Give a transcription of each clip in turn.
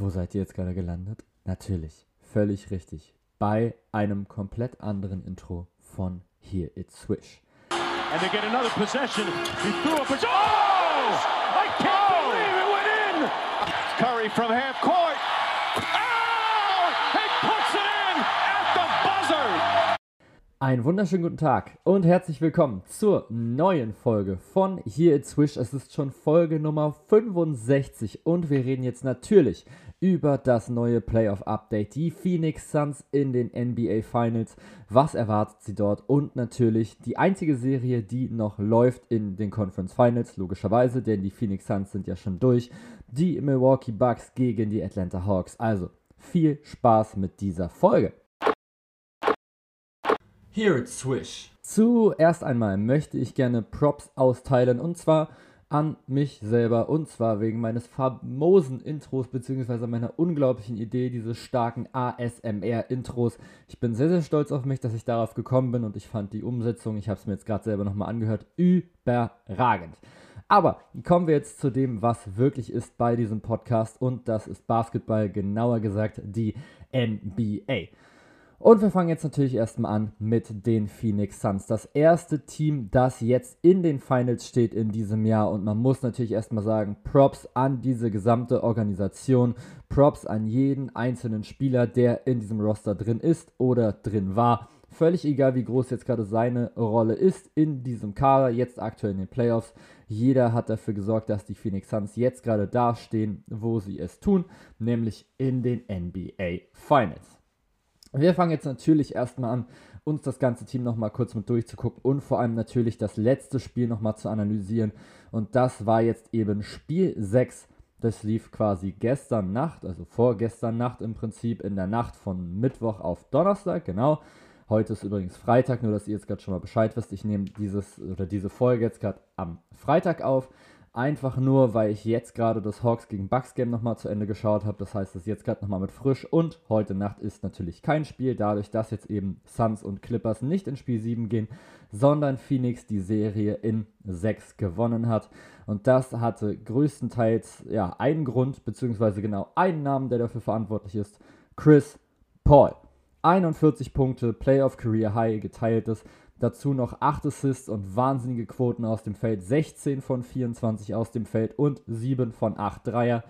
Wo seid ihr jetzt gerade gelandet? Natürlich, völlig richtig. Bei einem komplett anderen Intro von Here It's Swish. And they get another possession. He threw a possession. Oh! I can't believe it went in! Curry from half court. Oh! He puts it in at the buzzer! Einen wunderschönen guten Tag und herzlich willkommen zur neuen Folge von Here It's Swish. Es ist schon Folge Nummer 65 und wir reden jetzt natürlich über das neue Playoff-Update, die Phoenix Suns in den NBA Finals. Was erwartet sie dort? Und natürlich die einzige Serie, die noch läuft in den Conference Finals, logischerweise, denn die Phoenix Suns sind ja schon durch. Die Milwaukee Bucks gegen die Atlanta Hawks. Also viel Spaß mit dieser Folge. Here it's Swish. Zuerst einmal möchte ich gerne Props austeilen und zwar an mich selber und zwar wegen meines famosen Intros bzw. meiner unglaublichen Idee dieses starken ASMR-Intros. Ich bin sehr, sehr stolz auf mich, dass ich darauf gekommen bin und ich fand die Umsetzung, ich habe es mir jetzt gerade selber nochmal angehört, überragend. Aber kommen wir jetzt zu dem, was wirklich ist bei diesem Podcast und das ist Basketball, genauer gesagt die NBA. Und wir fangen jetzt natürlich erstmal an mit den Phoenix Suns. Das erste Team, das jetzt in den Finals steht in diesem Jahr. Und man muss natürlich erstmal sagen, Props an diese gesamte Organisation. Props an jeden einzelnen Spieler, der in diesem Roster drin ist oder drin war. Völlig egal, wie groß jetzt gerade seine Rolle ist in diesem Kader, jetzt aktuell in den Playoffs. Jeder hat dafür gesorgt, dass die Phoenix Suns jetzt gerade dastehen, wo sie es tun, nämlich in den NBA Finals. Wir fangen jetzt natürlich erstmal an, uns das ganze Team nochmal kurz mit durchzugucken und vor allem natürlich das letzte Spiel nochmal zu analysieren. Und das war jetzt eben Spiel 6. Das lief quasi gestern Nacht, also vorgestern Nacht im Prinzip, in der Nacht von Mittwoch auf Donnerstag, genau. Heute ist übrigens Freitag, nur dass ihr jetzt gerade schon mal Bescheid wisst. Ich nehme dieses oder diese Folge jetzt gerade am Freitag auf. Einfach nur, weil ich jetzt gerade das Hawks gegen Bucks Game nochmal zu Ende geschaut habe. Das heißt, es ist jetzt gerade nochmal mit frisch. Und heute Nacht ist natürlich kein Spiel, dadurch, dass jetzt eben Suns und Clippers nicht in Spiel 7 gehen, sondern Phoenix die Serie in 6 gewonnen hat. Und das hatte größtenteils ja einen Grund, beziehungsweise genau einen Namen, der dafür verantwortlich ist: Chris Paul. 41 Punkte, Playoff Career High geteiltes. Dazu noch 8 Assists und wahnsinnige Quoten aus dem Feld. 16 von 24 aus dem Feld und 7 von 8 Dreier.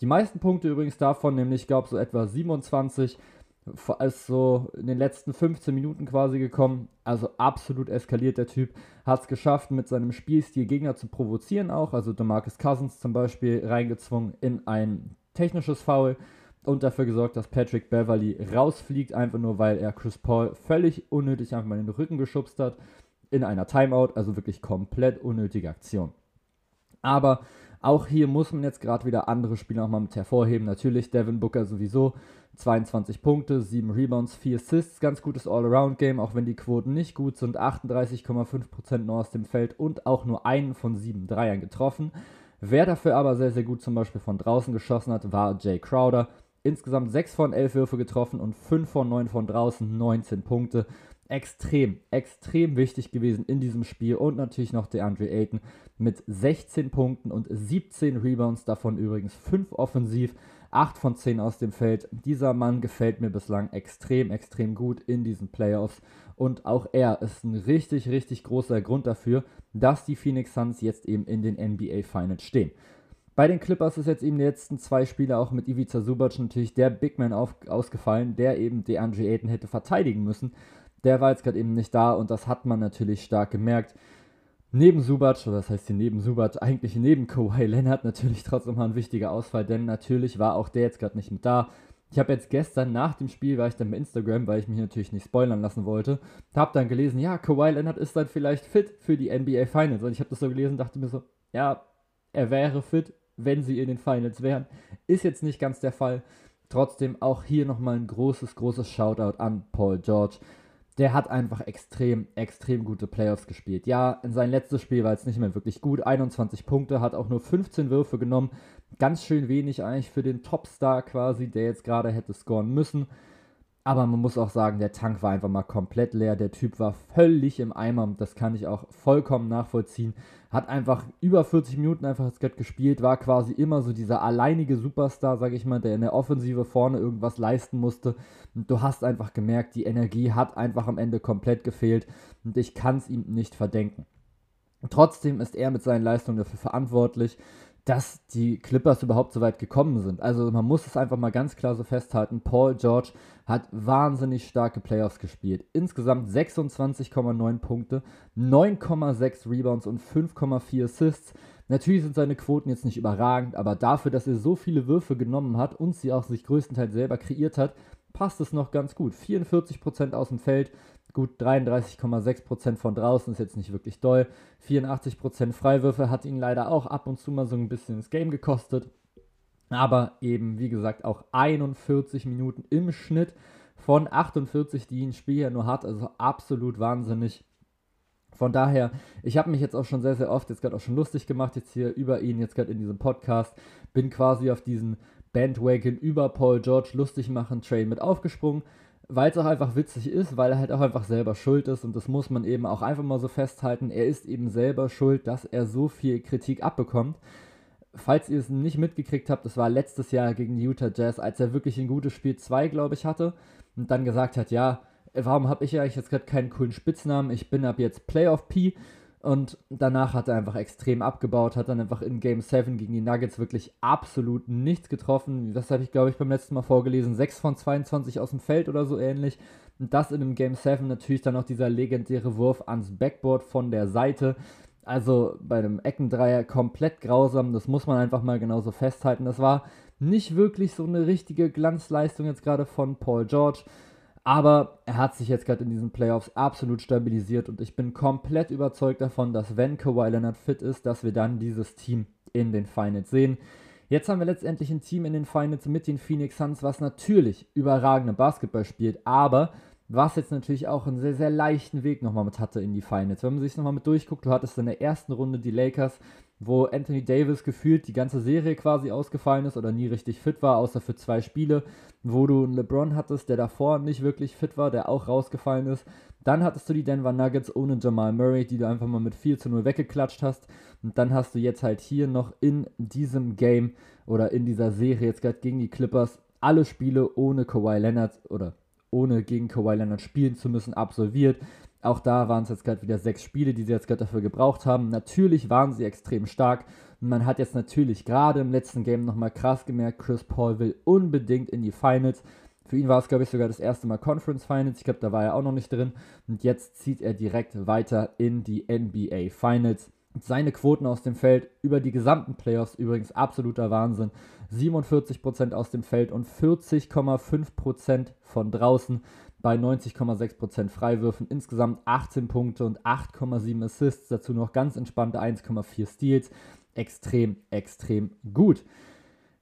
Die meisten Punkte übrigens davon, nämlich, ich glaube, so etwa 27, ist so in den letzten 15 Minuten quasi gekommen. Also absolut eskaliert der Typ. Hat es geschafft, mit seinem Spielstil Gegner zu provozieren auch. Also DeMarcus Cousins zum Beispiel reingezwungen in ein technisches Foul und dafür gesorgt, dass Patrick Beverly rausfliegt, einfach nur weil er Chris Paul völlig unnötig einfach mal in den Rücken geschubst hat in einer Timeout, also wirklich komplett unnötige Aktion. Aber auch hier muss man jetzt gerade wieder andere Spieler nochmal mit hervorheben. Natürlich Devin Booker sowieso 22 Punkte, 7 Rebounds, 4 Assists, ganz gutes All-Around-Game, auch wenn die Quoten nicht gut sind. 38,5% nur aus dem Feld und auch nur einen von 7 Dreiern getroffen. Wer dafür aber sehr, sehr gut zum Beispiel von draußen geschossen hat, war Jay Crowder insgesamt 6 von 11 Würfe getroffen und 5 von 9 von draußen, 19 Punkte. Extrem, extrem wichtig gewesen in diesem Spiel und natürlich noch der Andre Ayton mit 16 Punkten und 17 Rebounds, davon übrigens 5 offensiv, 8 von 10 aus dem Feld. Dieser Mann gefällt mir bislang extrem, extrem gut in diesen Playoffs und auch er ist ein richtig, richtig großer Grund dafür, dass die Phoenix Suns jetzt eben in den NBA Finals stehen. Bei den Clippers ist jetzt eben die letzten zwei Spiele auch mit Ivica Subac natürlich der Big Man auf, ausgefallen, der eben DeAndre Ayton hätte verteidigen müssen. Der war jetzt gerade eben nicht da und das hat man natürlich stark gemerkt. Neben Subac, oder das heißt hier neben Subac, eigentlich neben Kawhi Leonard natürlich trotzdem mal ein wichtiger Ausfall, denn natürlich war auch der jetzt gerade nicht mit da. Ich habe jetzt gestern nach dem Spiel, war ich dann bei Instagram, weil ich mich natürlich nicht spoilern lassen wollte, habe dann gelesen, ja, Kawhi Leonard ist dann vielleicht fit für die NBA Finals. Und ich habe das so gelesen, dachte mir so, ja, er wäre fit, wenn sie in den Finals wären. Ist jetzt nicht ganz der Fall. Trotzdem auch hier nochmal ein großes, großes Shoutout an Paul George. Der hat einfach extrem, extrem gute Playoffs gespielt. Ja, in sein letztes Spiel war es nicht mehr wirklich gut. 21 Punkte, hat auch nur 15 Würfe genommen. Ganz schön wenig eigentlich für den Topstar quasi, der jetzt gerade hätte scoren müssen. Aber man muss auch sagen, der Tank war einfach mal komplett leer. Der Typ war völlig im Eimer. Das kann ich auch vollkommen nachvollziehen. Hat einfach über 40 Minuten einfach das Gott gespielt. War quasi immer so dieser alleinige Superstar, sag ich mal, der in der Offensive vorne irgendwas leisten musste. Und du hast einfach gemerkt, die Energie hat einfach am Ende komplett gefehlt. Und ich kann es ihm nicht verdenken. Trotzdem ist er mit seinen Leistungen dafür verantwortlich, dass die Clippers überhaupt so weit gekommen sind. Also man muss es einfach mal ganz klar so festhalten. Paul George hat wahnsinnig starke Playoffs gespielt. Insgesamt 26,9 Punkte, 9,6 Rebounds und 5,4 Assists. Natürlich sind seine Quoten jetzt nicht überragend, aber dafür, dass er so viele Würfe genommen hat und sie auch sich größtenteils selber kreiert hat, passt es noch ganz gut. 44% aus dem Feld, Gut, 33,6% von draußen ist jetzt nicht wirklich doll. 84% Freiwürfe hat ihn leider auch ab und zu mal so ein bisschen das Game gekostet. Aber eben, wie gesagt, auch 41 Minuten im Schnitt von 48, die ein Spiel ja nur hat. Also absolut wahnsinnig. Von daher, ich habe mich jetzt auch schon sehr, sehr oft jetzt gerade auch schon lustig gemacht, jetzt hier über ihn, jetzt gerade in diesem Podcast. Bin quasi auf diesen Bandwagon über Paul George lustig machen Train mit aufgesprungen weil es auch einfach witzig ist, weil er halt auch einfach selber schuld ist und das muss man eben auch einfach mal so festhalten. Er ist eben selber schuld, dass er so viel Kritik abbekommt. Falls ihr es nicht mitgekriegt habt, das war letztes Jahr gegen die Utah Jazz, als er wirklich ein gutes Spiel 2, glaube ich, hatte und dann gesagt hat, ja, warum habe ich eigentlich jetzt gerade keinen coolen Spitznamen? Ich bin ab jetzt Playoff P und danach hat er einfach extrem abgebaut, hat dann einfach in Game 7 gegen die Nuggets wirklich absolut nichts getroffen. Das habe ich, glaube ich, beim letzten Mal vorgelesen. 6 von 22 aus dem Feld oder so ähnlich. Und das in einem Game 7 natürlich dann noch dieser legendäre Wurf ans Backboard von der Seite. Also bei einem Eckendreier komplett grausam. Das muss man einfach mal genauso festhalten. Das war nicht wirklich so eine richtige Glanzleistung jetzt gerade von Paul George. Aber er hat sich jetzt gerade in diesen Playoffs absolut stabilisiert und ich bin komplett überzeugt davon, dass wenn Kawhi Leonard fit ist, dass wir dann dieses Team in den Finals sehen. Jetzt haben wir letztendlich ein Team in den Finals mit den Phoenix Suns, was natürlich überragende Basketball spielt, aber was jetzt natürlich auch einen sehr, sehr leichten Weg nochmal mit hatte in die Finals. Wenn man sich nochmal mit durchguckt, du hattest in der ersten Runde die Lakers, wo Anthony Davis gefühlt die ganze Serie quasi ausgefallen ist oder nie richtig fit war, außer für zwei Spiele, wo du einen LeBron hattest, der davor nicht wirklich fit war, der auch rausgefallen ist. Dann hattest du die Denver Nuggets ohne Jamal Murray, die du einfach mal mit 4 zu 0 weggeklatscht hast. Und dann hast du jetzt halt hier noch in diesem Game oder in dieser Serie jetzt gerade gegen die Clippers alle Spiele ohne Kawhi Leonard oder ohne gegen Kawhi Leonard spielen zu müssen, absolviert. Auch da waren es jetzt gerade wieder sechs Spiele, die sie jetzt gerade dafür gebraucht haben. Natürlich waren sie extrem stark. Man hat jetzt natürlich gerade im letzten Game nochmal krass gemerkt, Chris Paul will unbedingt in die Finals. Für ihn war es, glaube ich, sogar das erste Mal Conference Finals. Ich glaube, da war er auch noch nicht drin. Und jetzt zieht er direkt weiter in die NBA Finals. Seine Quoten aus dem Feld über die gesamten Playoffs übrigens absoluter Wahnsinn. 47% aus dem Feld und 40,5% von draußen bei 90,6% Freiwürfen. Insgesamt 18 Punkte und 8,7 Assists. Dazu noch ganz entspannte 1,4 Steals. Extrem, extrem gut.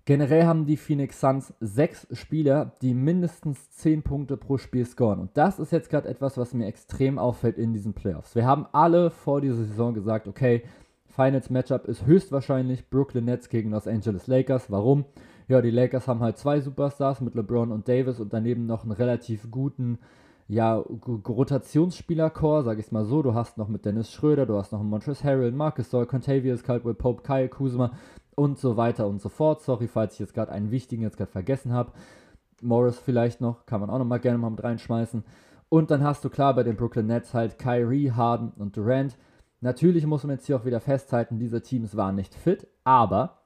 Generell haben die Phoenix Suns sechs Spieler, die mindestens 10 Punkte pro Spiel scoren. Und das ist jetzt gerade etwas, was mir extrem auffällt in diesen Playoffs. Wir haben alle vor dieser Saison gesagt, okay, Finals Matchup ist höchstwahrscheinlich Brooklyn Nets gegen Los Angeles Lakers. Warum? Ja, die Lakers haben halt zwei Superstars mit LeBron und Davis und daneben noch einen relativ guten ja, Rotationsspieler-Core, sag ich mal so. Du hast noch mit Dennis Schröder, du hast noch Montrezl Harrell, Marcus Doyle, Contavious, Caldwell Pope, Kyle Kuzma und so weiter und so fort. Sorry, falls ich jetzt gerade einen wichtigen jetzt gerade vergessen habe. Morris vielleicht noch, kann man auch noch mal gerne mal mit reinschmeißen. Und dann hast du klar bei den Brooklyn Nets halt Kyrie, Harden und Durant. Natürlich muss man jetzt hier auch wieder festhalten, diese Teams waren nicht fit, aber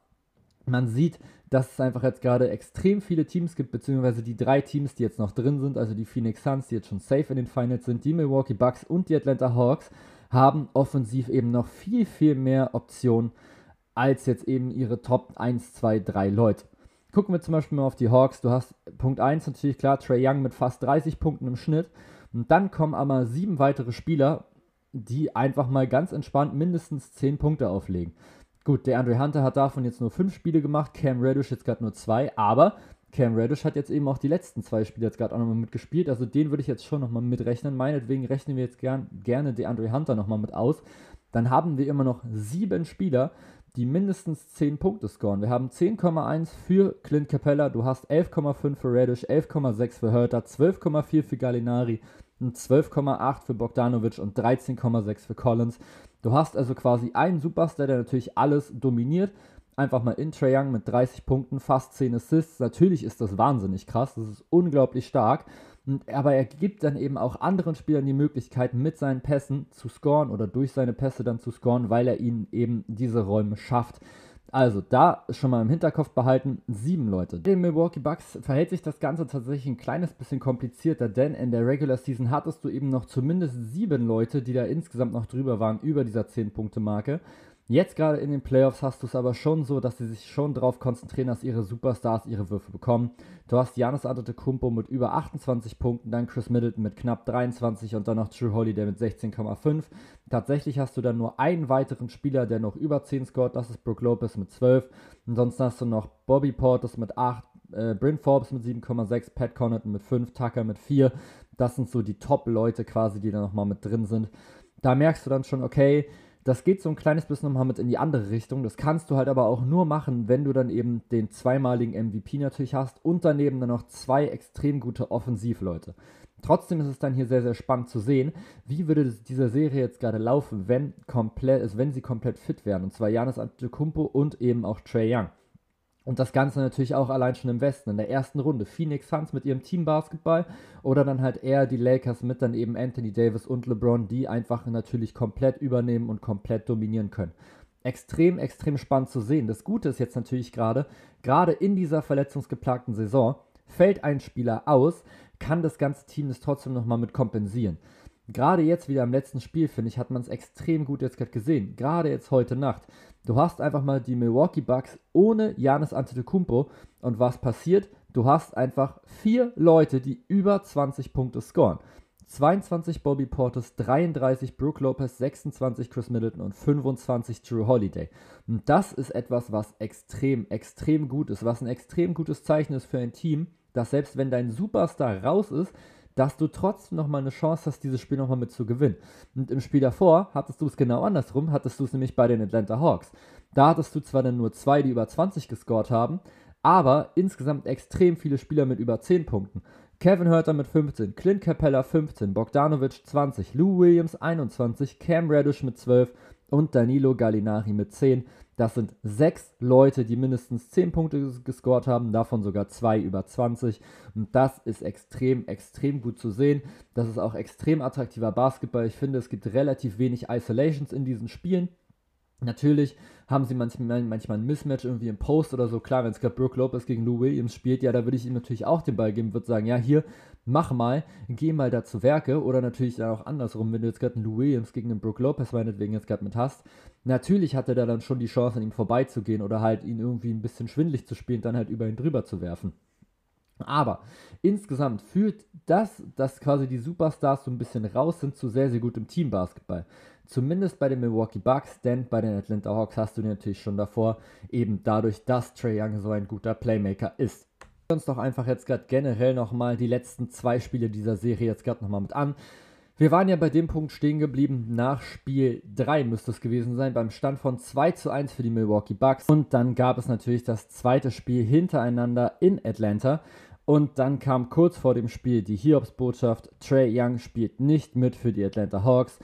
man sieht, dass es einfach jetzt gerade extrem viele Teams gibt, beziehungsweise die drei Teams, die jetzt noch drin sind, also die Phoenix Suns, die jetzt schon safe in den Finals sind, die Milwaukee Bucks und die Atlanta Hawks, haben offensiv eben noch viel, viel mehr Optionen als jetzt eben ihre Top 1, 2, 3 Leute. Gucken wir zum Beispiel mal auf die Hawks. Du hast Punkt 1 natürlich klar, Trey Young mit fast 30 Punkten im Schnitt. Und dann kommen aber sieben weitere Spieler, die einfach mal ganz entspannt mindestens 10 Punkte auflegen. Gut, der Andre Hunter hat davon jetzt nur 5 Spiele gemacht, Cam Reddish jetzt gerade nur 2, aber Cam Reddish hat jetzt eben auch die letzten zwei Spiele jetzt gerade auch nochmal mitgespielt. Also den würde ich jetzt schon nochmal mitrechnen. Meinetwegen rechnen wir jetzt gern, gerne der Andre Hunter nochmal mit aus. Dann haben wir immer noch sieben Spieler, die mindestens 10 Punkte scoren. Wir haben 10,1 für Clint Capella, du hast 11,5 für Radish, 11,6 für Hörter, 12,4 für Gallinari, 12,8 für Bogdanovic und 13,6 für Collins. Du hast also quasi einen Superstar, der natürlich alles dominiert. Einfach mal in Trae Young mit 30 Punkten, fast 10 Assists. Natürlich ist das wahnsinnig krass, das ist unglaublich stark. Aber er gibt dann eben auch anderen Spielern die Möglichkeit, mit seinen Pässen zu scoren oder durch seine Pässe dann zu scoren, weil er ihnen eben diese Räume schafft. Also da schon mal im Hinterkopf behalten, sieben Leute. Den Milwaukee Bucks verhält sich das Ganze tatsächlich ein kleines bisschen komplizierter, denn in der Regular Season hattest du eben noch zumindest sieben Leute, die da insgesamt noch drüber waren, über dieser 10-Punkte-Marke. Jetzt gerade in den Playoffs hast du es aber schon so, dass sie sich schon darauf konzentrieren, dass ihre Superstars ihre Würfe bekommen. Du hast Janis Antetokounmpo mit über 28 Punkten, dann Chris Middleton mit knapp 23 und dann noch True Holiday mit 16,5. Tatsächlich hast du dann nur einen weiteren Spieler, der noch über 10 scored, das ist Brook Lopez mit 12. Ansonsten hast du noch Bobby Portis mit 8, äh, Bryn Forbes mit 7,6, Pat Connaughton mit 5, Tucker mit 4. Das sind so die Top-Leute quasi, die da nochmal mit drin sind. Da merkst du dann schon, okay, das geht so ein kleines bisschen nochmal mit in die andere Richtung. Das kannst du halt aber auch nur machen, wenn du dann eben den zweimaligen MVP natürlich hast und daneben dann noch zwei extrem gute Offensivleute. Trotzdem ist es dann hier sehr, sehr spannend zu sehen, wie würde diese Serie jetzt gerade laufen, wenn, komplett, also wenn sie komplett fit wären. Und zwar Janis Antetokounmpo und eben auch Trey Young. Und das Ganze natürlich auch allein schon im Westen. In der ersten Runde Phoenix Suns mit ihrem Team Basketball oder dann halt eher die Lakers mit dann eben Anthony Davis und LeBron, die einfach natürlich komplett übernehmen und komplett dominieren können. Extrem, extrem spannend zu sehen. Das Gute ist jetzt natürlich gerade, gerade in dieser verletzungsgeplagten Saison, fällt ein Spieler aus, kann das ganze Team das trotzdem nochmal mit kompensieren. Gerade jetzt wieder im letzten Spiel, finde ich, hat man es extrem gut jetzt gerade gesehen. Gerade jetzt heute Nacht. Du hast einfach mal die Milwaukee Bucks ohne Janis Antetokounmpo und was passiert? Du hast einfach vier Leute, die über 20 Punkte scoren. 22 Bobby Portis, 33 Brooke Lopez, 26 Chris Middleton und 25 Drew Holiday. Und das ist etwas, was extrem, extrem gut ist, was ein extrem gutes Zeichen ist für ein Team, dass selbst wenn dein Superstar raus ist, dass du trotzdem nochmal eine Chance hast, dieses Spiel nochmal mit zu gewinnen. Und im Spiel davor hattest du es genau andersrum, hattest du es nämlich bei den Atlanta Hawks. Da hattest du zwar dann nur zwei, die über 20 gescored haben, aber insgesamt extrem viele Spieler mit über 10 Punkten. Kevin Hurter mit 15, Clint Capella 15, Bogdanovic 20, Lou Williams 21, Cam Reddish mit 12 und Danilo Gallinari mit 10. Das sind sechs Leute, die mindestens 10 Punkte gescored haben, davon sogar zwei über 20. Und das ist extrem, extrem gut zu sehen. Das ist auch extrem attraktiver Basketball. Ich finde, es gibt relativ wenig Isolations in diesen Spielen. Natürlich haben sie manchmal, manchmal ein Mismatch irgendwie im Post oder so. Klar, wenn es gerade Brooke Lopez gegen Lou Williams spielt, ja, da würde ich ihm natürlich auch den Ball geben, würde sagen, ja, hier, mach mal, geh mal da zu Werke. Oder natürlich dann auch andersrum, wenn du jetzt gerade einen Lou Williams gegen einen Brooke Lopez meinetwegen jetzt gerade mit hast. Natürlich hat er da dann schon die Chance, an ihm vorbeizugehen oder halt ihn irgendwie ein bisschen schwindlig zu spielen, dann halt über ihn drüber zu werfen. Aber insgesamt führt das, dass quasi die Superstars so ein bisschen raus sind, zu sehr, sehr gutem Teambasketball. Zumindest bei den Milwaukee Bucks, denn bei den Atlanta Hawks hast du natürlich schon davor, eben dadurch, dass Trey Young so ein guter Playmaker ist. Uns doch einfach jetzt gerade generell nochmal die letzten zwei Spiele dieser Serie jetzt gerade nochmal mit an. Wir waren ja bei dem Punkt stehen geblieben, nach Spiel 3 müsste es gewesen sein, beim Stand von 2 zu 1 für die Milwaukee Bucks. Und dann gab es natürlich das zweite Spiel hintereinander in Atlanta. Und dann kam kurz vor dem Spiel die Hiobs-Botschaft, Trey Young spielt nicht mit für die Atlanta Hawks.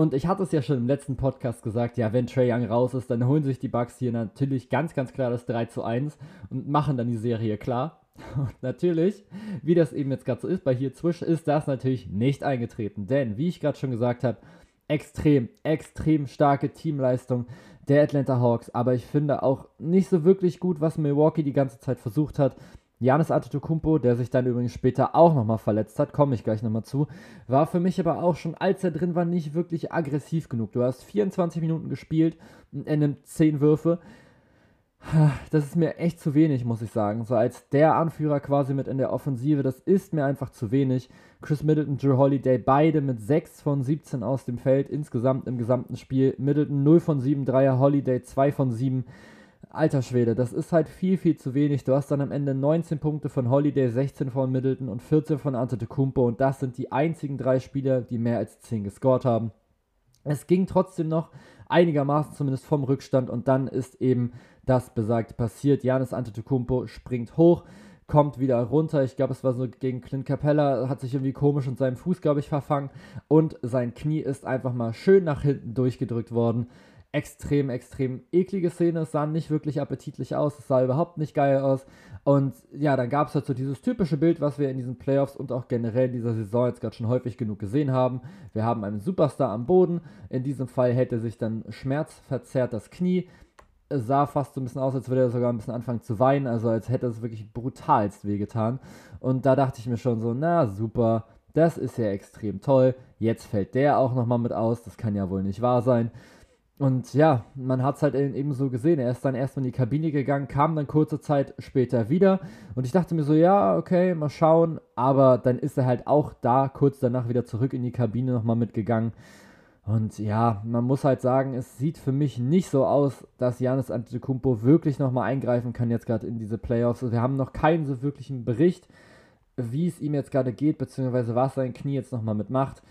Und ich hatte es ja schon im letzten Podcast gesagt, ja, wenn Trey Young raus ist, dann holen sich die Bucks hier natürlich ganz, ganz klar das 3 zu 1 und machen dann die Serie klar. Und natürlich, wie das eben jetzt gerade so ist, bei hier zwischen ist das natürlich nicht eingetreten. Denn, wie ich gerade schon gesagt habe, extrem, extrem starke Teamleistung der Atlanta Hawks. Aber ich finde auch nicht so wirklich gut, was Milwaukee die ganze Zeit versucht hat. Janis Antetokounmpo, der sich dann übrigens später auch nochmal verletzt hat, komme ich gleich nochmal zu, war für mich aber auch schon, als er drin war, nicht wirklich aggressiv genug. Du hast 24 Minuten gespielt und er nimmt 10 Würfe. Das ist mir echt zu wenig, muss ich sagen. So als der Anführer quasi mit in der Offensive, das ist mir einfach zu wenig. Chris Middleton, Drew Holiday, beide mit 6 von 17 aus dem Feld insgesamt im gesamten Spiel. Middleton 0 von 7 Dreier, Holiday 2 von 7 alter Schwede, das ist halt viel, viel zu wenig. Du hast dann am Ende 19 Punkte von Holiday, 16 von Middleton und 14 von Antetokounmpo und das sind die einzigen drei Spieler, die mehr als 10 gescored haben. Es ging trotzdem noch, einigermaßen zumindest vom Rückstand und dann ist eben das besagt passiert. Janis Antetokounmpo springt hoch, kommt wieder runter. Ich glaube, es war so gegen Clint Capella, hat sich irgendwie komisch in seinem Fuß, glaube ich, verfangen und sein Knie ist einfach mal schön nach hinten durchgedrückt worden extrem, extrem eklige Szene. Es sah nicht wirklich appetitlich aus, es sah überhaupt nicht geil aus. Und ja, dann gab es halt so dieses typische Bild, was wir in diesen Playoffs und auch generell in dieser Saison jetzt gerade schon häufig genug gesehen haben. Wir haben einen Superstar am Boden. In diesem Fall hätte sich dann schmerzverzerrt das Knie. Es sah fast so ein bisschen aus, als würde er sogar ein bisschen anfangen zu weinen, also als hätte es wirklich brutalst wehgetan. Und da dachte ich mir schon so, na super, das ist ja extrem toll. Jetzt fällt der auch nochmal mit aus, das kann ja wohl nicht wahr sein. Und ja, man hat es halt eben so gesehen. Er ist dann erstmal in die Kabine gegangen, kam dann kurze Zeit später wieder. Und ich dachte mir so, ja, okay, mal schauen. Aber dann ist er halt auch da kurz danach wieder zurück in die Kabine nochmal mitgegangen. Und ja, man muss halt sagen, es sieht für mich nicht so aus, dass Janis Antetokounmpo wirklich nochmal eingreifen kann jetzt gerade in diese Playoffs. Also wir haben noch keinen so wirklichen Bericht, wie es ihm jetzt gerade geht, beziehungsweise was sein Knie jetzt nochmal mitmacht.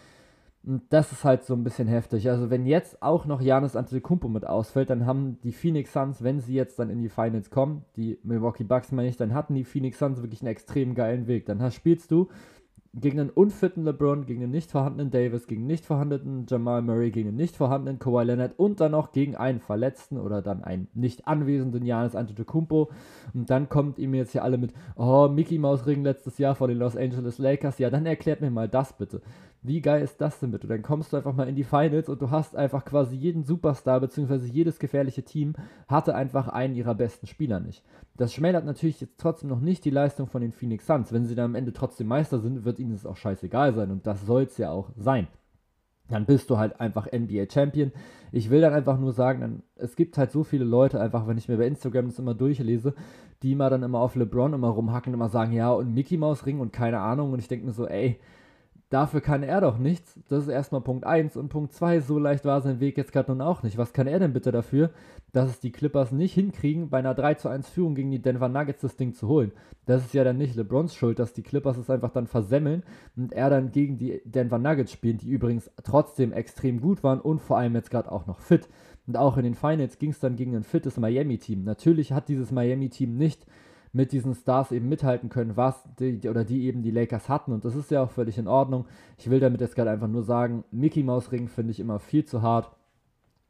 Und das ist halt so ein bisschen heftig. Also wenn jetzt auch noch Janis Antetokounmpo mit ausfällt, dann haben die Phoenix Suns, wenn sie jetzt dann in die Finals kommen, die Milwaukee Bucks meine ich, dann hatten die Phoenix Suns wirklich einen extrem geilen Weg. Dann hast, spielst du gegen einen unfitten LeBron, gegen einen nicht vorhandenen Davis, gegen einen nicht vorhandenen Jamal Murray, gegen einen nicht vorhandenen Kawhi Leonard und dann noch gegen einen verletzten oder dann einen nicht anwesenden Janis Antetokounmpo. Und dann kommt ihm jetzt hier alle mit, oh, Mickey Mouse Ring letztes Jahr vor den Los Angeles Lakers. Ja, dann erklärt mir mal das bitte. Wie geil ist das denn bitte? Dann kommst du einfach mal in die Finals und du hast einfach quasi jeden Superstar bzw. jedes gefährliche Team hatte einfach einen ihrer besten Spieler nicht. Das schmälert natürlich jetzt trotzdem noch nicht die Leistung von den Phoenix Suns. Wenn sie dann am Ende trotzdem Meister sind, wird ihnen es auch scheißegal sein und das soll es ja auch sein. Dann bist du halt einfach NBA Champion. Ich will dann einfach nur sagen, es gibt halt so viele Leute, einfach wenn ich mir bei Instagram das immer durchlese, die immer dann immer auf LeBron immer rumhacken und immer sagen, ja, und Mickey Mouse Ring und keine Ahnung. Und ich denke mir so, ey, Dafür kann er doch nichts. Das ist erstmal Punkt 1. Und Punkt 2, so leicht war sein Weg jetzt gerade nun auch nicht. Was kann er denn bitte dafür, dass es die Clippers nicht hinkriegen, bei einer 3 zu 1 Führung gegen die Denver Nuggets das Ding zu holen? Das ist ja dann nicht LeBrons Schuld, dass die Clippers es einfach dann versemmeln und er dann gegen die Denver Nuggets spielt, die übrigens trotzdem extrem gut waren und vor allem jetzt gerade auch noch fit. Und auch in den Finals ging es dann gegen ein fittes Miami-Team. Natürlich hat dieses Miami-Team nicht mit diesen Stars eben mithalten können, was die, oder die eben die Lakers hatten. Und das ist ja auch völlig in Ordnung. Ich will damit jetzt gerade einfach nur sagen, Mickey Mouse Ring finde ich immer viel zu hart.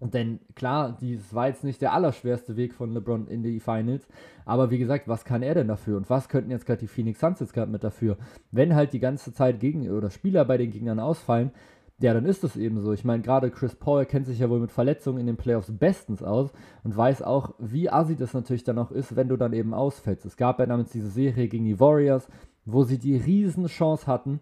Denn klar, dies war jetzt nicht der allerschwerste Weg von LeBron in die Finals. Aber wie gesagt, was kann er denn dafür? Und was könnten jetzt gerade die Phoenix Suns jetzt gerade mit dafür? Wenn halt die ganze Zeit gegen oder Spieler bei den Gegnern ausfallen, ja, dann ist es eben so. Ich meine, gerade Chris Paul kennt sich ja wohl mit Verletzungen in den Playoffs bestens aus und weiß auch, wie assi das natürlich dann auch ist, wenn du dann eben ausfällst. Es gab ja damals diese Serie gegen die Warriors, wo sie die Riesenchance hatten,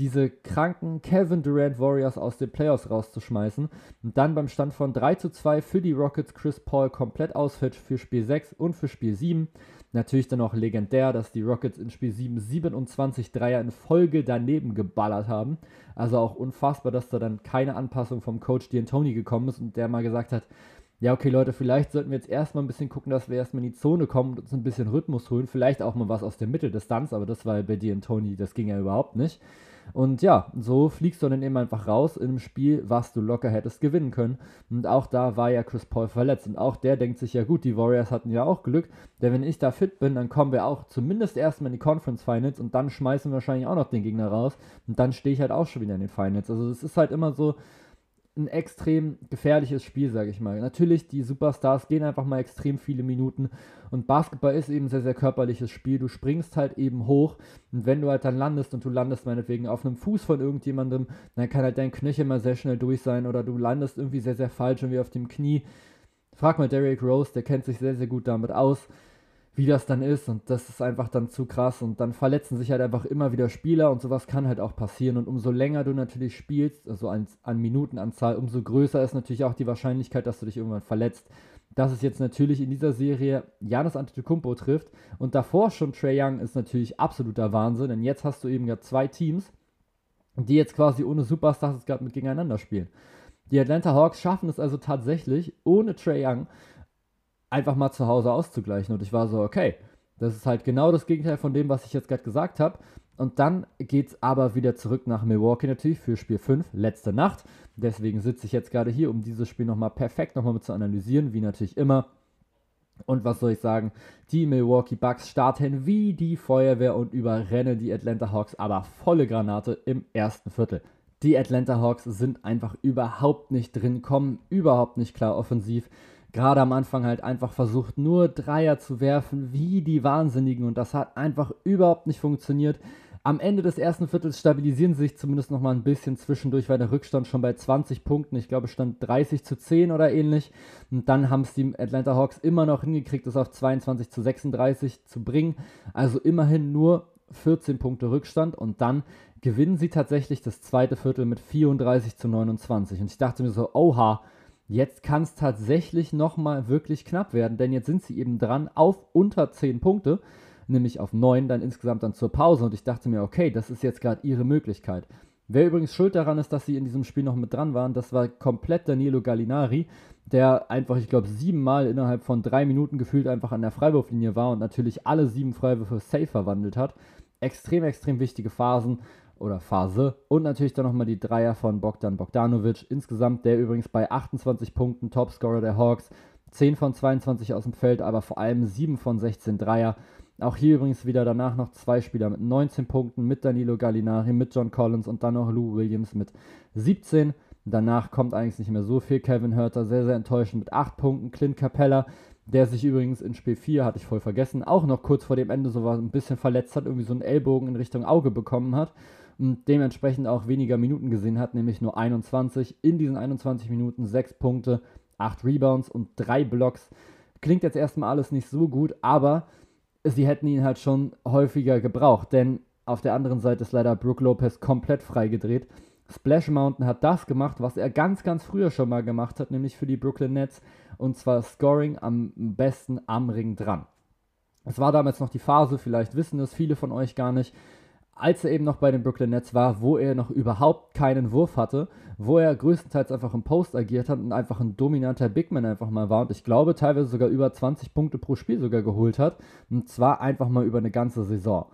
diese kranken Kevin Durant Warriors aus den Playoffs rauszuschmeißen und dann beim Stand von 3 zu 2 für die Rockets Chris Paul komplett ausfällt für Spiel 6 und für Spiel 7. Natürlich dann auch legendär, dass die Rockets in Spiel 7 27 Dreier in Folge daneben geballert haben. Also auch unfassbar, dass da dann keine Anpassung vom Coach D'Antoni gekommen ist und der mal gesagt hat, ja, okay, Leute, vielleicht sollten wir jetzt erstmal ein bisschen gucken, dass wir erstmal in die Zone kommen und uns ein bisschen Rhythmus holen. Vielleicht auch mal was aus der Mitteldistanz, aber das war bei D'Antoni, das ging ja überhaupt nicht. Und ja, so fliegst du dann eben einfach raus in einem Spiel, was du locker hättest gewinnen können. Und auch da war ja Chris Paul verletzt. Und auch der denkt sich ja gut, die Warriors hatten ja auch Glück, denn wenn ich da fit bin, dann kommen wir auch zumindest erstmal in die Conference Finals und dann schmeißen wir wahrscheinlich auch noch den Gegner raus. Und dann stehe ich halt auch schon wieder in den Finals. Also es ist halt immer so, ein extrem gefährliches Spiel, sage ich mal. Natürlich, die Superstars gehen einfach mal extrem viele Minuten und Basketball ist eben sehr, sehr körperliches Spiel. Du springst halt eben hoch und wenn du halt dann landest und du landest meinetwegen auf einem Fuß von irgendjemandem, dann kann halt dein Knöchel mal sehr schnell durch sein oder du landest irgendwie sehr, sehr falsch irgendwie auf dem Knie. Frag mal Derrick Rose, der kennt sich sehr, sehr gut damit aus wie das dann ist und das ist einfach dann zu krass und dann verletzen sich halt einfach immer wieder Spieler und sowas kann halt auch passieren und umso länger du natürlich spielst, also an, an Minutenanzahl, umso größer ist natürlich auch die Wahrscheinlichkeit, dass du dich irgendwann verletzt. Dass es jetzt natürlich in dieser Serie Janis Antetokounmpo trifft und davor schon Trey Young ist natürlich absoluter Wahnsinn, denn jetzt hast du eben ja zwei Teams, die jetzt quasi ohne Superstars gerade mit gegeneinander spielen. Die Atlanta Hawks schaffen es also tatsächlich ohne Trey Young einfach mal zu Hause auszugleichen. Und ich war so, okay, das ist halt genau das Gegenteil von dem, was ich jetzt gerade gesagt habe. Und dann geht es aber wieder zurück nach Milwaukee natürlich für Spiel 5, letzte Nacht. Deswegen sitze ich jetzt gerade hier, um dieses Spiel nochmal perfekt nochmal mit zu analysieren, wie natürlich immer. Und was soll ich sagen? Die Milwaukee Bucks starten wie die Feuerwehr und überrennen die Atlanta Hawks aber volle Granate im ersten Viertel. Die Atlanta Hawks sind einfach überhaupt nicht drin, kommen überhaupt nicht klar offensiv. Gerade am Anfang halt einfach versucht, nur Dreier zu werfen, wie die Wahnsinnigen. Und das hat einfach überhaupt nicht funktioniert. Am Ende des ersten Viertels stabilisieren sie sich zumindest noch mal ein bisschen zwischendurch, weil der Rückstand schon bei 20 Punkten, ich glaube, stand 30 zu 10 oder ähnlich. Und dann haben es die Atlanta Hawks immer noch hingekriegt, das auf 22 zu 36 zu bringen. Also immerhin nur 14 Punkte Rückstand und dann gewinnen sie tatsächlich das zweite Viertel mit 34 zu 29. Und ich dachte mir so, oha, jetzt kann es tatsächlich nochmal wirklich knapp werden, denn jetzt sind sie eben dran auf unter 10 Punkte nämlich auf 9 dann insgesamt dann zur Pause und ich dachte mir, okay, das ist jetzt gerade ihre Möglichkeit. Wer übrigens schuld daran ist, dass sie in diesem Spiel noch mit dran waren, das war komplett Danilo Gallinari, der einfach, ich glaube, siebenmal innerhalb von drei Minuten gefühlt einfach an der Freiwurflinie war und natürlich alle sieben Freiwürfe safe verwandelt hat. Extrem, extrem wichtige Phasen oder Phase. Und natürlich dann nochmal die Dreier von Bogdan Bogdanovic. Insgesamt der übrigens bei 28 Punkten Topscorer der Hawks. 10 von 22 aus dem Feld, aber vor allem 7 von 16 Dreier. Auch hier übrigens wieder danach noch zwei Spieler mit 19 Punkten, mit Danilo Gallinari, mit John Collins und dann noch Lou Williams mit 17. Danach kommt eigentlich nicht mehr so viel. Kevin Hörter sehr, sehr enttäuschend mit 8 Punkten. Clint Capella, der sich übrigens in Spiel 4, hatte ich voll vergessen, auch noch kurz vor dem Ende so war, ein bisschen verletzt hat, irgendwie so einen Ellbogen in Richtung Auge bekommen hat dementsprechend auch weniger Minuten gesehen hat, nämlich nur 21. In diesen 21 Minuten 6 Punkte, 8 Rebounds und 3 Blocks. Klingt jetzt erstmal alles nicht so gut, aber sie hätten ihn halt schon häufiger gebraucht, denn auf der anderen Seite ist leider Brook Lopez komplett freigedreht. Splash Mountain hat das gemacht, was er ganz, ganz früher schon mal gemacht hat, nämlich für die Brooklyn Nets, und zwar Scoring am besten am Ring dran. Es war damals noch die Phase, vielleicht wissen es viele von euch gar nicht, als er eben noch bei den Brooklyn Nets war, wo er noch überhaupt keinen Wurf hatte, wo er größtenteils einfach im Post agiert hat und einfach ein dominanter Bigman einfach mal war und ich glaube teilweise sogar über 20 Punkte pro Spiel sogar geholt hat und zwar einfach mal über eine ganze Saison.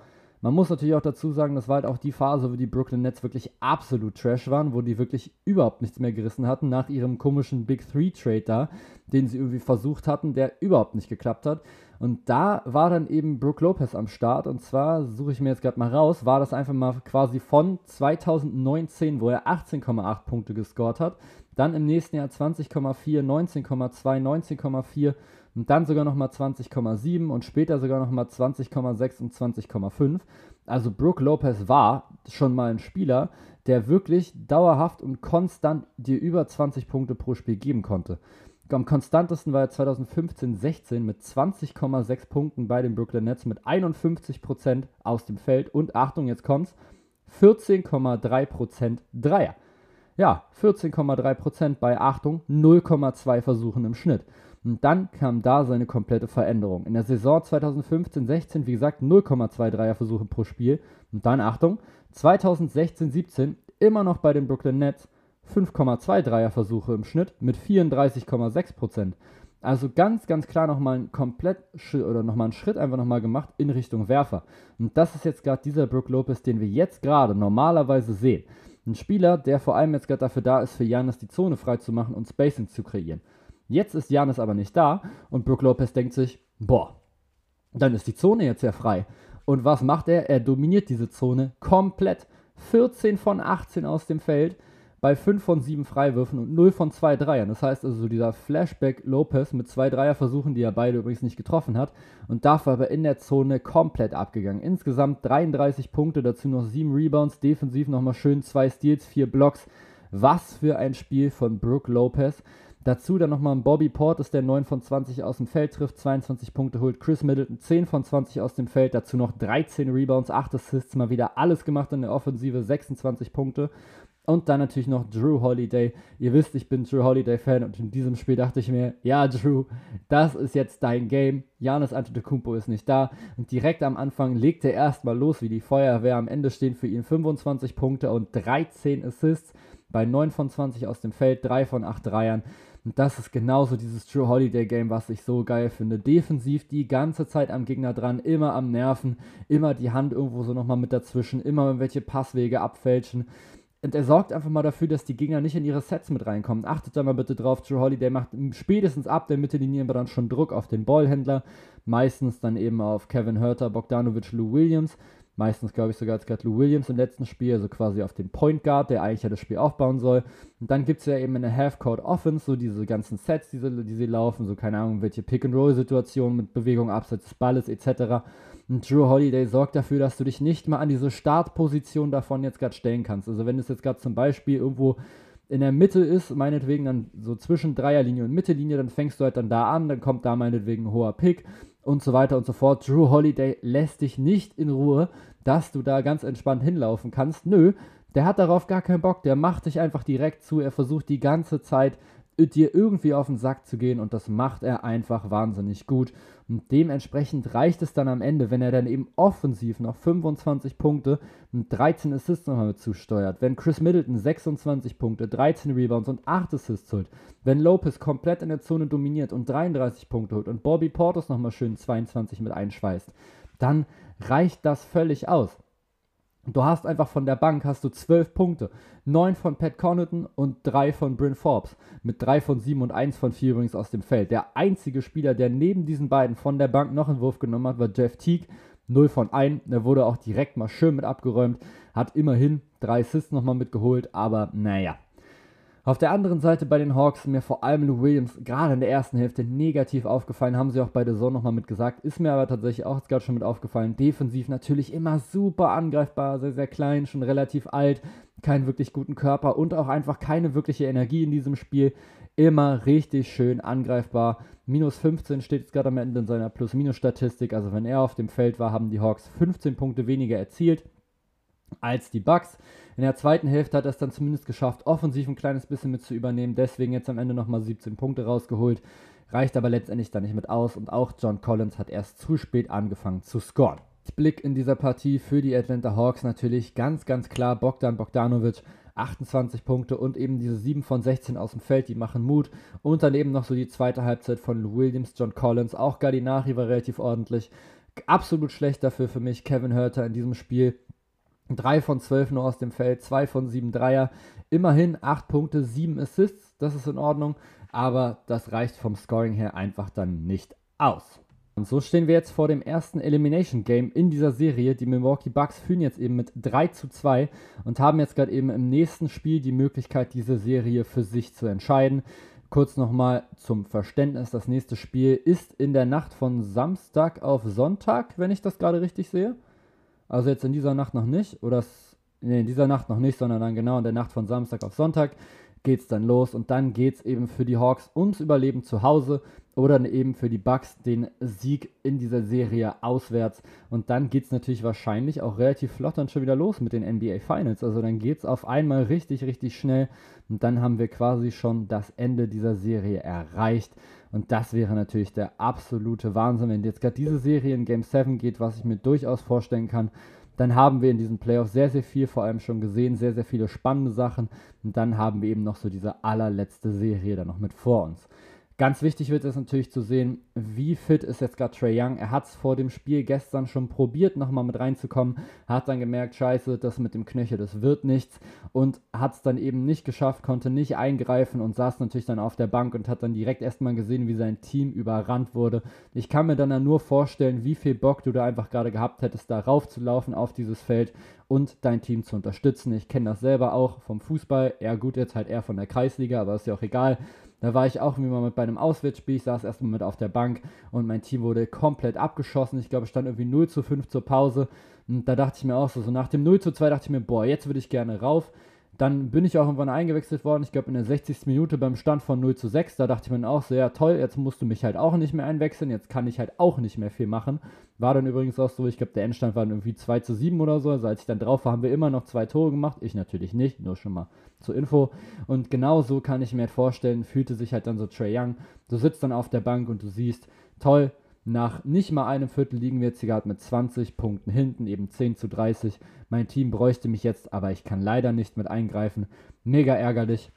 Man muss natürlich auch dazu sagen, das war halt auch die Phase, wo die Brooklyn Nets wirklich absolut Trash waren, wo die wirklich überhaupt nichts mehr gerissen hatten nach ihrem komischen Big Three Trade da, den sie irgendwie versucht hatten, der überhaupt nicht geklappt hat. Und da war dann eben Brooke Lopez am Start. Und zwar suche ich mir jetzt gerade mal raus, war das einfach mal quasi von 2019, wo er 18,8 Punkte gescored hat. Dann im nächsten Jahr 20,4, 19,2, 19,4 und dann sogar nochmal 20,7 und später sogar nochmal 20,6 und 20,5. Also Brooke Lopez war schon mal ein Spieler, der wirklich dauerhaft und konstant dir über 20 Punkte pro Spiel geben konnte. Am konstantesten war er 2015-16 mit 20,6 Punkten bei den Brooklyn Nets mit 51% aus dem Feld und Achtung, jetzt kommt's, 14,3% Dreier. Ja, 14,3% bei Achtung, 0,2 Versuchen im Schnitt. Und dann kam da seine komplette Veränderung. In der Saison 2015-16, wie gesagt, 0,2 Dreierversuche pro Spiel. Und dann, Achtung, 2016-17 immer noch bei den Brooklyn Nets 5,2 Dreierversuche im Schnitt mit 34,6% Also ganz, ganz klar nochmal ein komplett oder nochmal einen Schritt einfach nochmal gemacht in Richtung Werfer. Und das ist jetzt gerade dieser Brook Lopez, den wir jetzt gerade normalerweise sehen. Ein Spieler, der vor allem jetzt gerade dafür da ist, für Janis die Zone frei zu machen und Spacing zu kreieren. Jetzt ist Janis aber nicht da und Brook Lopez denkt sich, boah, dann ist die Zone jetzt ja frei. Und was macht er? Er dominiert diese Zone komplett. 14 von 18 aus dem Feld bei 5 von 7 Freiwürfen und 0 von 2 Dreiern. Das heißt also, dieser Flashback Lopez mit zwei Dreierversuchen, die er beide übrigens nicht getroffen hat, und dafür aber in der Zone komplett abgegangen. Insgesamt 33 Punkte, dazu noch 7 Rebounds, defensiv nochmal schön 2 Steals, 4 Blocks. Was für ein Spiel von Brooke Lopez. Dazu dann nochmal ein Bobby Portis, der 9 von 20 aus dem Feld trifft, 22 Punkte holt. Chris Middleton 10 von 20 aus dem Feld, dazu noch 13 Rebounds, 8 Assists, mal wieder alles gemacht in der Offensive, 26 Punkte. Und dann natürlich noch Drew Holiday. Ihr wisst, ich bin Drew Holiday-Fan und in diesem Spiel dachte ich mir, ja, Drew, das ist jetzt dein Game. Janis Antetokounmpo ist nicht da. Und direkt am Anfang legt er erstmal los wie die Feuerwehr. Am Ende stehen für ihn 25 Punkte und 13 Assists bei 9 von 20 aus dem Feld, 3 von 8 Dreiern. Und das ist genauso dieses True Holiday Game, was ich so geil finde. Defensiv die ganze Zeit am Gegner dran, immer am Nerven, immer die Hand irgendwo so nochmal mit dazwischen, immer irgendwelche Passwege abfälschen. Und er sorgt einfach mal dafür, dass die Gegner nicht in ihre Sets mit reinkommen. Achtet da mal bitte drauf, Drew Holiday macht spätestens ab der Mittellinie aber dann schon Druck auf den Ballhändler. Meistens dann eben auf Kevin Herter, Bogdanovic, Lou Williams. Meistens, glaube ich, sogar als gerade Lou Williams im letzten Spiel, also quasi auf den Point Guard, der eigentlich ja das Spiel aufbauen soll. Und dann gibt es ja eben eine Half-Court Offense, so diese ganzen Sets, die sie, die sie laufen, so keine Ahnung, welche Pick-and-Roll-Situationen mit Bewegung abseits des Balles etc. Und Drew Holiday sorgt dafür, dass du dich nicht mal an diese Startposition davon jetzt gerade stellen kannst. Also wenn es jetzt gerade zum Beispiel irgendwo in der Mitte ist, meinetwegen dann so zwischen Dreierlinie und Mittellinie, dann fängst du halt dann da an, dann kommt da meinetwegen ein hoher Pick und so weiter und so fort. Drew Holiday lässt dich nicht in Ruhe, dass du da ganz entspannt hinlaufen kannst. Nö, der hat darauf gar keinen Bock. Der macht dich einfach direkt zu. Er versucht die ganze Zeit dir irgendwie auf den Sack zu gehen und das macht er einfach wahnsinnig gut. Und dementsprechend reicht es dann am Ende, wenn er dann eben offensiv noch 25 Punkte und 13 Assists nochmal zusteuert. Wenn Chris Middleton 26 Punkte, 13 Rebounds und 8 Assists holt. Wenn Lopez komplett in der Zone dominiert und 33 Punkte holt und Bobby Portis nochmal schön 22 mit einschweißt. Dann reicht das völlig aus. Du hast einfach von der Bank hast du 12 Punkte. 9 von Pat Connaughton und 3 von Bryn Forbes. Mit 3 von 7 und 1 von 4 übrigens aus dem Feld. Der einzige Spieler, der neben diesen beiden von der Bank noch einen Wurf genommen hat, war Jeff Teague. 0 von 1. Der wurde auch direkt mal schön mit abgeräumt. Hat immerhin 3 Assists nochmal mitgeholt. Aber naja, auf der anderen Seite bei den Hawks mir vor allem Lou Williams gerade in der ersten Hälfte negativ aufgefallen, haben sie auch bei der Saison nochmal mit gesagt. Ist mir aber tatsächlich auch gerade schon mit aufgefallen. Defensiv natürlich immer super angreifbar, sehr, sehr klein, schon relativ alt, keinen wirklich guten Körper und auch einfach keine wirkliche Energie in diesem Spiel. Immer richtig schön angreifbar. Minus 15 steht jetzt gerade am Ende in seiner Plus-Minus-Statistik. Also wenn er auf dem Feld war, haben die Hawks 15 Punkte weniger erzielt als die Bucks. In der zweiten Hälfte hat er es dann zumindest geschafft, offensiv ein kleines bisschen mit zu übernehmen. Deswegen jetzt am Ende nochmal 17 Punkte rausgeholt. Reicht aber letztendlich da nicht mit aus. Und auch John Collins hat erst zu spät angefangen zu scoren. Blick in dieser Partie für die Atlanta Hawks natürlich ganz, ganz klar Bogdan Bogdanovic. 28 Punkte und eben diese 7 von 16 aus dem Feld, die machen Mut. Und dann eben noch so die zweite Halbzeit von Williams, John Collins. Auch Gallinari war relativ ordentlich. Absolut schlecht dafür für mich Kevin Hurter in diesem Spiel 3 von 12 nur aus dem Feld, 2 von 7 Dreier. Immerhin 8 Punkte, 7 Assists, das ist in Ordnung, aber das reicht vom Scoring her einfach dann nicht aus. Und so stehen wir jetzt vor dem ersten Elimination Game in dieser Serie. Die Milwaukee Bucks führen jetzt eben mit 3 zu 2 und haben jetzt gerade eben im nächsten Spiel die Möglichkeit, diese Serie für sich zu entscheiden. Kurz nochmal zum Verständnis: Das nächste Spiel ist in der Nacht von Samstag auf Sonntag, wenn ich das gerade richtig sehe. Also jetzt in dieser Nacht noch nicht, oder nee, in dieser Nacht noch nicht, sondern dann genau in der Nacht von Samstag auf Sonntag geht es dann los und dann geht es eben für die Hawks ums Überleben zu Hause oder eben für die Bucks den Sieg in dieser Serie auswärts. Und dann geht es natürlich wahrscheinlich auch relativ flott dann schon wieder los mit den NBA Finals. Also dann geht es auf einmal richtig, richtig schnell und dann haben wir quasi schon das Ende dieser Serie erreicht. Und das wäre natürlich der absolute Wahnsinn, wenn jetzt gerade diese Serie in Game 7 geht, was ich mir durchaus vorstellen kann. Dann haben wir in diesen Playoffs sehr, sehr viel vor allem schon gesehen, sehr, sehr viele spannende Sachen. Und dann haben wir eben noch so diese allerletzte Serie dann noch mit vor uns. Ganz wichtig wird es natürlich zu sehen, wie fit ist jetzt gerade Trey Young. Er hat es vor dem Spiel gestern schon probiert, nochmal mit reinzukommen, hat dann gemerkt, scheiße, das mit dem Knöchel, das wird nichts und hat es dann eben nicht geschafft, konnte nicht eingreifen und saß natürlich dann auf der Bank und hat dann direkt erstmal gesehen, wie sein Team überrannt wurde. Ich kann mir dann, nur vorstellen, wie viel Bock du da einfach gerade gehabt hättest, da raufzulaufen auf dieses Feld und dein Team zu unterstützen. Ich kenne das selber auch vom Fußball. Ja, gut, jetzt halt eher von der Kreisliga, aber ist ja auch egal. Da war ich auch irgendwie mal mit bei einem Auswärtsspiel. Ich saß erstmal mit auf der Bank und mein Team wurde komplett abgeschossen. Ich glaube, es stand irgendwie 0 zu 5 zur Pause. Und da dachte ich mir auch so, so nach dem 0 zu 2 dachte ich mir, boah, jetzt würde ich gerne rauf. Dann bin ich auch irgendwann eingewechselt worden, ich glaube in der 60. Minute beim Stand von 0 zu 6. Da dachte ich mir auch so, ja toll, jetzt musst du mich halt auch nicht mehr einwechseln, jetzt kann ich halt auch nicht mehr viel machen. War dann übrigens auch so, ich glaube der Endstand war irgendwie 2 zu 7 oder so. Also als ich dann drauf war, haben wir immer noch zwei Tore gemacht. Ich natürlich nicht, nur schon mal zur Info. Und genau so kann ich mir halt vorstellen, fühlte sich halt dann so Trey Young. Du sitzt dann auf der Bank und du siehst, toll, nach nicht mal einem Viertel liegen wir jetzt gerade mit 20 Punkten hinten, eben 10 zu 30. Mein Team bräuchte mich jetzt, aber ich kann leider nicht mit eingreifen. Mega ärgerlich.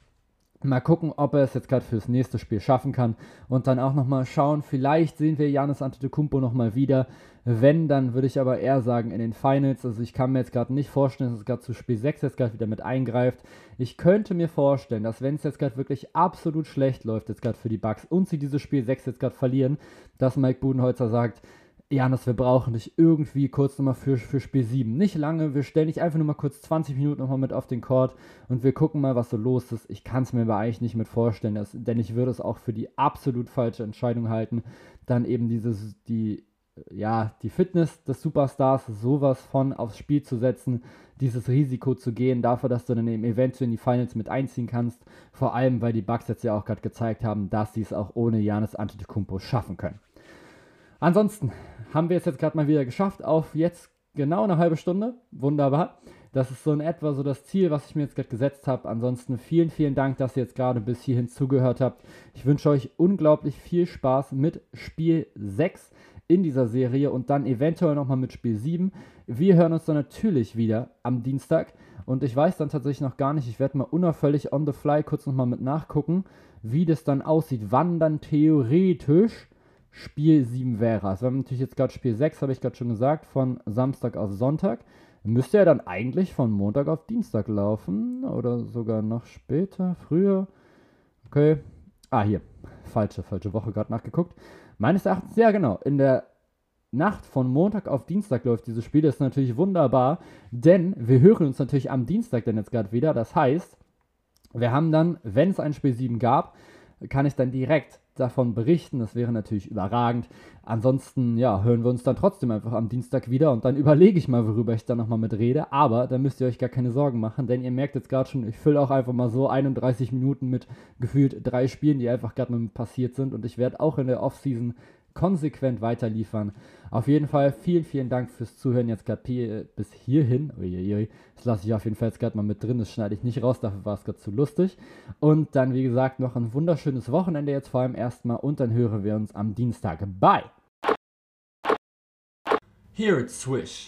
Mal gucken, ob er es jetzt gerade fürs nächste Spiel schaffen kann. Und dann auch nochmal schauen, vielleicht sehen wir Janis Antetokounmpo nochmal wieder. Wenn, dann würde ich aber eher sagen in den Finals. Also ich kann mir jetzt gerade nicht vorstellen, dass es gerade zu Spiel 6 jetzt gerade wieder mit eingreift. Ich könnte mir vorstellen, dass wenn es jetzt gerade wirklich absolut schlecht läuft, jetzt gerade für die Bucks und sie dieses Spiel 6 jetzt gerade verlieren, dass Mike Budenholzer sagt, Janis, wir brauchen dich irgendwie kurz nochmal für, für Spiel 7. Nicht lange, wir stellen dich einfach nur mal kurz 20 Minuten nochmal mit auf den Court und wir gucken mal, was so los ist. Ich kann es mir aber eigentlich nicht mit vorstellen, dass, denn ich würde es auch für die absolut falsche Entscheidung halten, dann eben dieses, die, ja, die Fitness des Superstars sowas von aufs Spiel zu setzen, dieses Risiko zu gehen, dafür, dass du dann eben eventuell in die Finals mit einziehen kannst. Vor allem, weil die Bucks jetzt ja auch gerade gezeigt haben, dass sie es auch ohne Janis Antetokounmpo schaffen können. Ansonsten haben wir es jetzt gerade mal wieder geschafft auf jetzt genau eine halbe Stunde. Wunderbar. Das ist so in etwa so das Ziel, was ich mir jetzt gerade gesetzt habe. Ansonsten vielen, vielen Dank, dass ihr jetzt gerade bis hierhin zugehört habt. Ich wünsche euch unglaublich viel Spaß mit Spiel 6 in dieser Serie und dann eventuell nochmal mit Spiel 7. Wir hören uns dann natürlich wieder am Dienstag und ich weiß dann tatsächlich noch gar nicht, ich werde mal unauffällig on the fly kurz nochmal mit nachgucken, wie das dann aussieht, wann dann theoretisch Spiel 7 wäre. Also wir haben natürlich jetzt gerade Spiel 6, habe ich gerade schon gesagt, von Samstag auf Sonntag. Müsste ja dann eigentlich von Montag auf Dienstag laufen oder sogar noch später, früher. Okay. Ah, hier. Falsche, falsche Woche gerade nachgeguckt. Meines Erachtens, ja genau, in der Nacht von Montag auf Dienstag läuft dieses Spiel. Das ist natürlich wunderbar, denn wir hören uns natürlich am Dienstag dann jetzt gerade wieder. Das heißt, wir haben dann, wenn es ein Spiel 7 gab, kann ich dann direkt davon berichten. Das wäre natürlich überragend. Ansonsten, ja, hören wir uns dann trotzdem einfach am Dienstag wieder und dann überlege ich mal, worüber ich dann nochmal mit rede. Aber da müsst ihr euch gar keine Sorgen machen, denn ihr merkt jetzt gerade schon, ich fülle auch einfach mal so 31 Minuten mit gefühlt drei Spielen, die einfach gerade mal passiert sind. Und ich werde auch in der Offseason konsequent weiterliefern. Auf jeden Fall vielen, vielen Dank fürs Zuhören jetzt gerade bis hierhin. Uiuiui. Das lasse ich auf jeden Fall jetzt gerade mal mit drin, das schneide ich nicht raus, dafür war es gerade zu lustig. Und dann, wie gesagt, noch ein wunderschönes Wochenende jetzt vor allem erstmal und dann hören wir uns am Dienstag. Bye! Here it's Swish.